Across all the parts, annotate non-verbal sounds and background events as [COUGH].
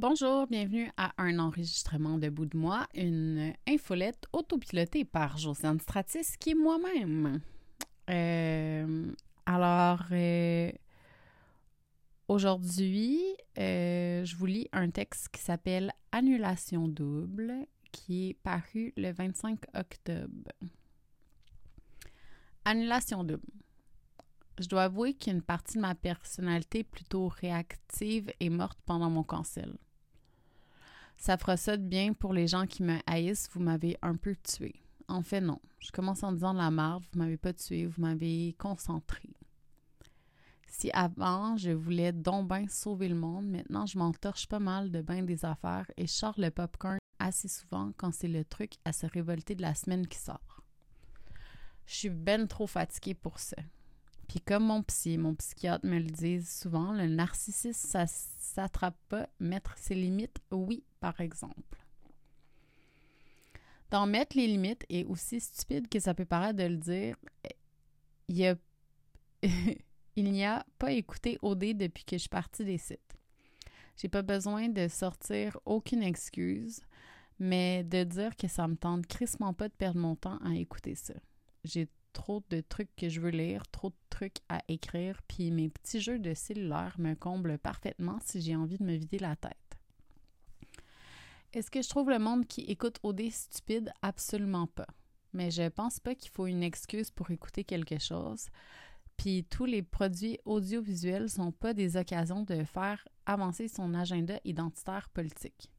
Bonjour, bienvenue à un enregistrement de bout de moi, une infolette autopilotée par Josiane Stratis, qui est moi-même. Euh, alors, euh, aujourd'hui, euh, je vous lis un texte qui s'appelle Annulation double, qui est paru le 25 octobre. Annulation double. Je dois avouer qu'une partie de ma personnalité plutôt réactive est morte pendant mon cancel. Ça fera ça de bien pour les gens qui me haïssent, vous m'avez un peu tué. En fait, non. Je commence en disant de la merde, vous m'avez pas tué, vous m'avez concentré. Si avant, je voulais donc bien sauver le monde, maintenant, je m'entorche pas mal de bain des affaires et sors le popcorn assez souvent quand c'est le truc à se révolter de la semaine qui sort. Je suis ben trop fatiguée pour ça. Puis comme mon psy, mon psychiatre me le dit souvent, le narcissisme, ça s'attrape pas. Mettre ses limites, oui, par exemple. D'en mettre les limites est aussi stupide que ça peut paraître de le dire. A... [LAUGHS] il n'y a pas écouté OD depuis que je suis partie des sites. J'ai pas besoin de sortir aucune excuse, mais de dire que ça me tente crissement pas de perdre mon temps à écouter ça. J'ai trop de trucs que je veux lire, trop de trucs à écrire, puis mes petits jeux de cellulaire me comblent parfaitement si j'ai envie de me vider la tête. Est-ce que je trouve le monde qui écoute OD stupide? Absolument pas. Mais je pense pas qu'il faut une excuse pour écouter quelque chose. Puis tous les produits audiovisuels sont pas des occasions de faire avancer son agenda identitaire politique.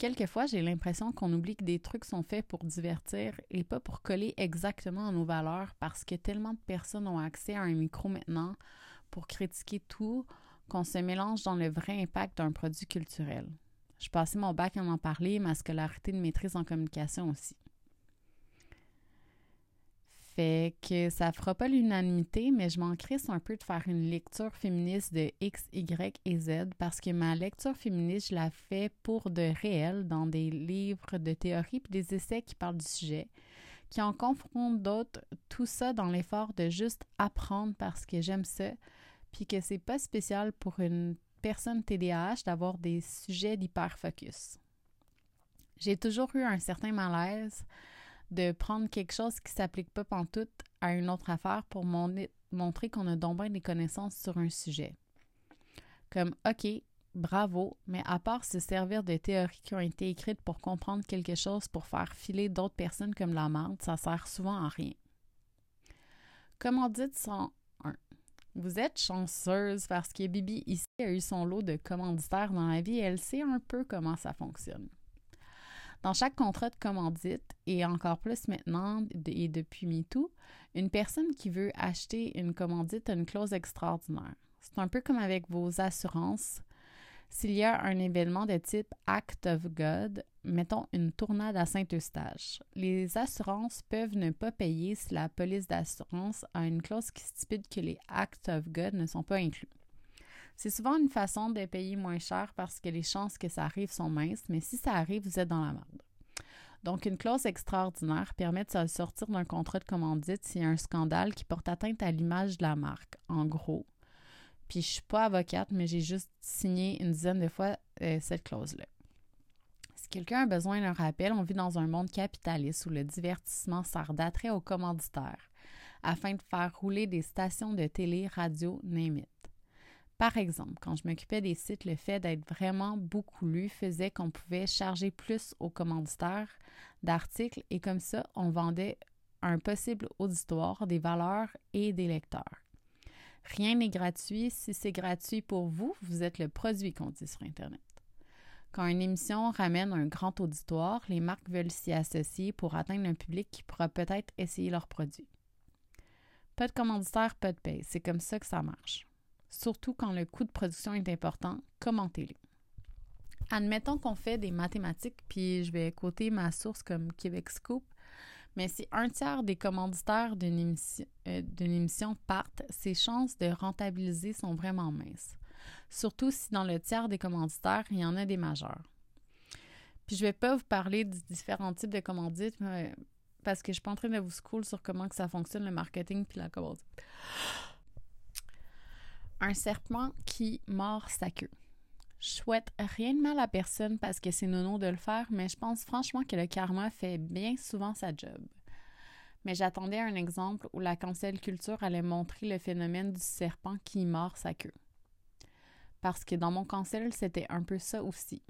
Quelquefois, j'ai l'impression qu'on oublie que des trucs sont faits pour divertir et pas pour coller exactement à nos valeurs parce que tellement de personnes ont accès à un micro maintenant pour critiquer tout qu'on se mélange dans le vrai impact d'un produit culturel. Je passais mon bac à en parler, ma scolarité de maîtrise en communication aussi. Fait que ça fera pas l'unanimité, mais je m'en crisse un peu de faire une lecture féministe de X, Y et Z parce que ma lecture féministe, je la fais pour de réel dans des livres de théorie puis des essais qui parlent du sujet, qui en confrontent d'autres, tout ça dans l'effort de juste apprendre parce que j'aime ça, puis que c'est pas spécial pour une personne TDAH d'avoir des sujets d'hyper-focus. J'ai toujours eu un certain malaise de prendre quelque chose qui s'applique pas pantoute à une autre affaire pour montrer qu'on a donc bien des connaissances sur un sujet. Comme, OK, bravo, mais à part se servir de théories qui ont été écrites pour comprendre quelque chose pour faire filer d'autres personnes comme la marde, ça sert souvent à rien. Commandite 101. Vous êtes chanceuse parce que Bibi ici a eu son lot de commanditaires dans la vie et elle sait un peu comment ça fonctionne. Dans chaque contrat de commandite, et encore plus maintenant et depuis MeToo, une personne qui veut acheter une commandite a une clause extraordinaire. C'est un peu comme avec vos assurances. S'il y a un événement de type Act of God, mettons une tournade à Saint-Eustache, les assurances peuvent ne pas payer si la police d'assurance a une clause qui stipule que les Act of God ne sont pas inclus. C'est souvent une façon de payer moins cher parce que les chances que ça arrive sont minces, mais si ça arrive, vous êtes dans la merde. Donc, une clause extraordinaire permet de sortir d'un contrat de commandite s'il y a un scandale qui porte atteinte à l'image de la marque, en gros. Puis, je suis pas avocate, mais j'ai juste signé une dizaine de fois euh, cette clause-là. Si quelqu'un a besoin d'un rappel, on vit dans un monde capitaliste où le divertissement sert d'attrait aux commanditaires afin de faire rouler des stations de télé, radio, name par exemple, quand je m'occupais des sites, le fait d'être vraiment beaucoup lu faisait qu'on pouvait charger plus aux commanditaires d'articles et comme ça, on vendait un possible auditoire, des valeurs et des lecteurs. Rien n'est gratuit. Si c'est gratuit pour vous, vous êtes le produit qu'on dit sur Internet. Quand une émission ramène un grand auditoire, les marques veulent s'y associer pour atteindre un public qui pourra peut-être essayer leurs produits. Pas de commanditaire, pas de paye. C'est comme ça que ça marche surtout quand le coût de production est important, commentez-les. Admettons qu'on fait des mathématiques, puis je vais coter ma source comme Québec Scoop, mais si un tiers des commanditaires d'une émission, euh, partent, ses chances de rentabiliser sont vraiment minces. Surtout si dans le tiers des commanditaires, il y en a des majeurs. Puis je vais pas vous parler des différents types de commandites parce que je suis pas en train de vous school sur comment ça fonctionne le marketing puis la commandite un serpent qui mord sa queue. Je souhaite rien de mal à personne parce que c'est nono de le faire, mais je pense franchement que le karma fait bien souvent sa job. Mais j'attendais un exemple où la cancel culture allait montrer le phénomène du serpent qui mord sa queue. Parce que dans mon cancel, c'était un peu ça aussi.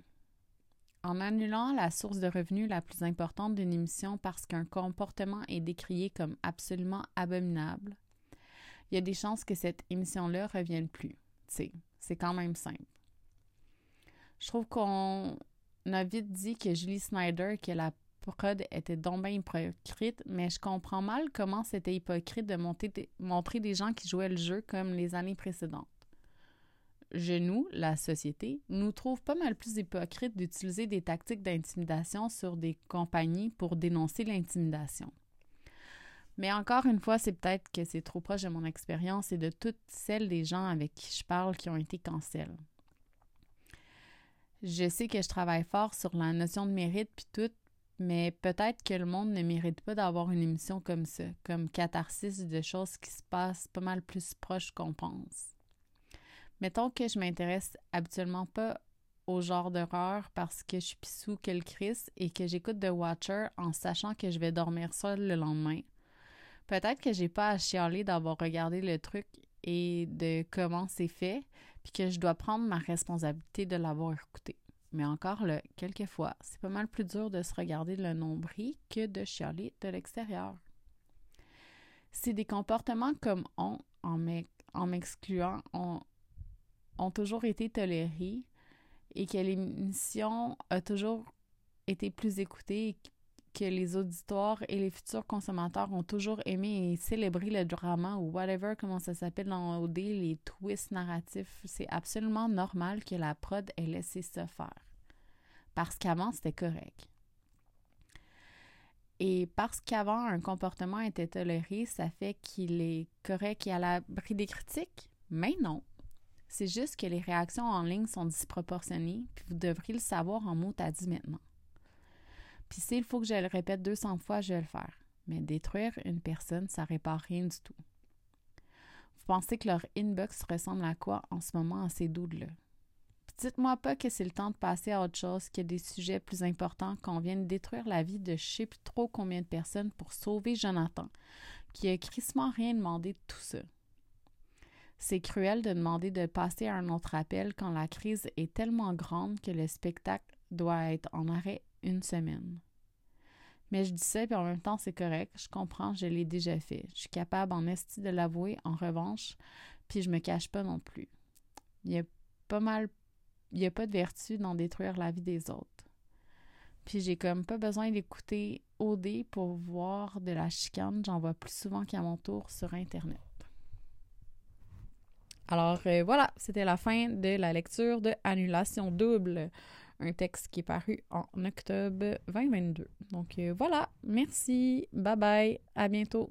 En annulant la source de revenus la plus importante d'une émission parce qu'un comportement est décrié comme absolument abominable, il y a des chances que cette émission-là revienne plus. C'est quand même simple. Je trouve qu'on a vite dit que Julie Snyder, que la prod était donc bien hypocrite, mais je comprends mal comment c'était hypocrite de montrer des gens qui jouaient le jeu comme les années précédentes. Je, nous, la société, nous trouve pas mal plus hypocrite d'utiliser des tactiques d'intimidation sur des compagnies pour dénoncer l'intimidation. Mais encore une fois, c'est peut-être que c'est trop proche de mon expérience et de toutes celles des gens avec qui je parle qui ont été cancel. Je sais que je travaille fort sur la notion de mérite puis tout, mais peut-être que le monde ne mérite pas d'avoir une émission comme ça, comme catharsis de choses qui se passent pas mal plus proches qu'on pense. Mettons que je m'intéresse habituellement pas au genre d'horreur parce que je suis pissou que le Chris et que j'écoute The Watcher en sachant que je vais dormir seul le lendemain. Peut-être que j'ai pas à chialer d'avoir regardé le truc et de comment c'est fait, puis que je dois prendre ma responsabilité de l'avoir écouté. Mais encore là, quelquefois, c'est pas mal plus dur de se regarder le nombril que de chialer de l'extérieur. Si des comportements comme on, en m'excluant, ont, ont toujours été tolérés et que l'émission a toujours été plus écoutée que les auditoires et les futurs consommateurs ont toujours aimé et célébré le drama ou whatever, comment ça s'appelle dans OD, les twists narratifs. C'est absolument normal que la prod ait laissé ça faire. Parce qu'avant, c'était correct. Et parce qu'avant, un comportement était toléré, ça fait qu'il est correct et à l'abri des critiques? Mais non. C'est juste que les réactions en ligne sont disproportionnées, puis vous devriez le savoir en mots à dit maintenant. Puis s'il faut que je le répète 200 fois, je vais le faire. Mais détruire une personne, ça répare rien du tout. Vous pensez que leur inbox ressemble à quoi en ce moment à ces doudes-là? Dites-moi pas que c'est le temps de passer à autre chose, qu'il y a des sujets plus importants, qu'on vient de détruire la vie de je sais plus trop combien de personnes pour sauver Jonathan, qui a crissement rien demandé de tout ça. C'est cruel de demander de passer à un autre appel quand la crise est tellement grande que le spectacle doit être en arrêt une semaine. Mais je dis ça, puis en même temps, c'est correct. Je comprends, je l'ai déjà fait. Je suis capable en esti de l'avouer, en revanche, puis je me cache pas non plus. Il y a pas mal. Il n'y a pas de vertu dans détruire la vie des autres. Puis j'ai comme pas besoin d'écouter OD pour voir de la chicane. J'en vois plus souvent qu'à mon tour sur Internet. Alors euh, voilà, c'était la fin de la lecture de Annulation double un texte qui est paru en octobre 2022. Donc euh, voilà, merci, bye bye, à bientôt.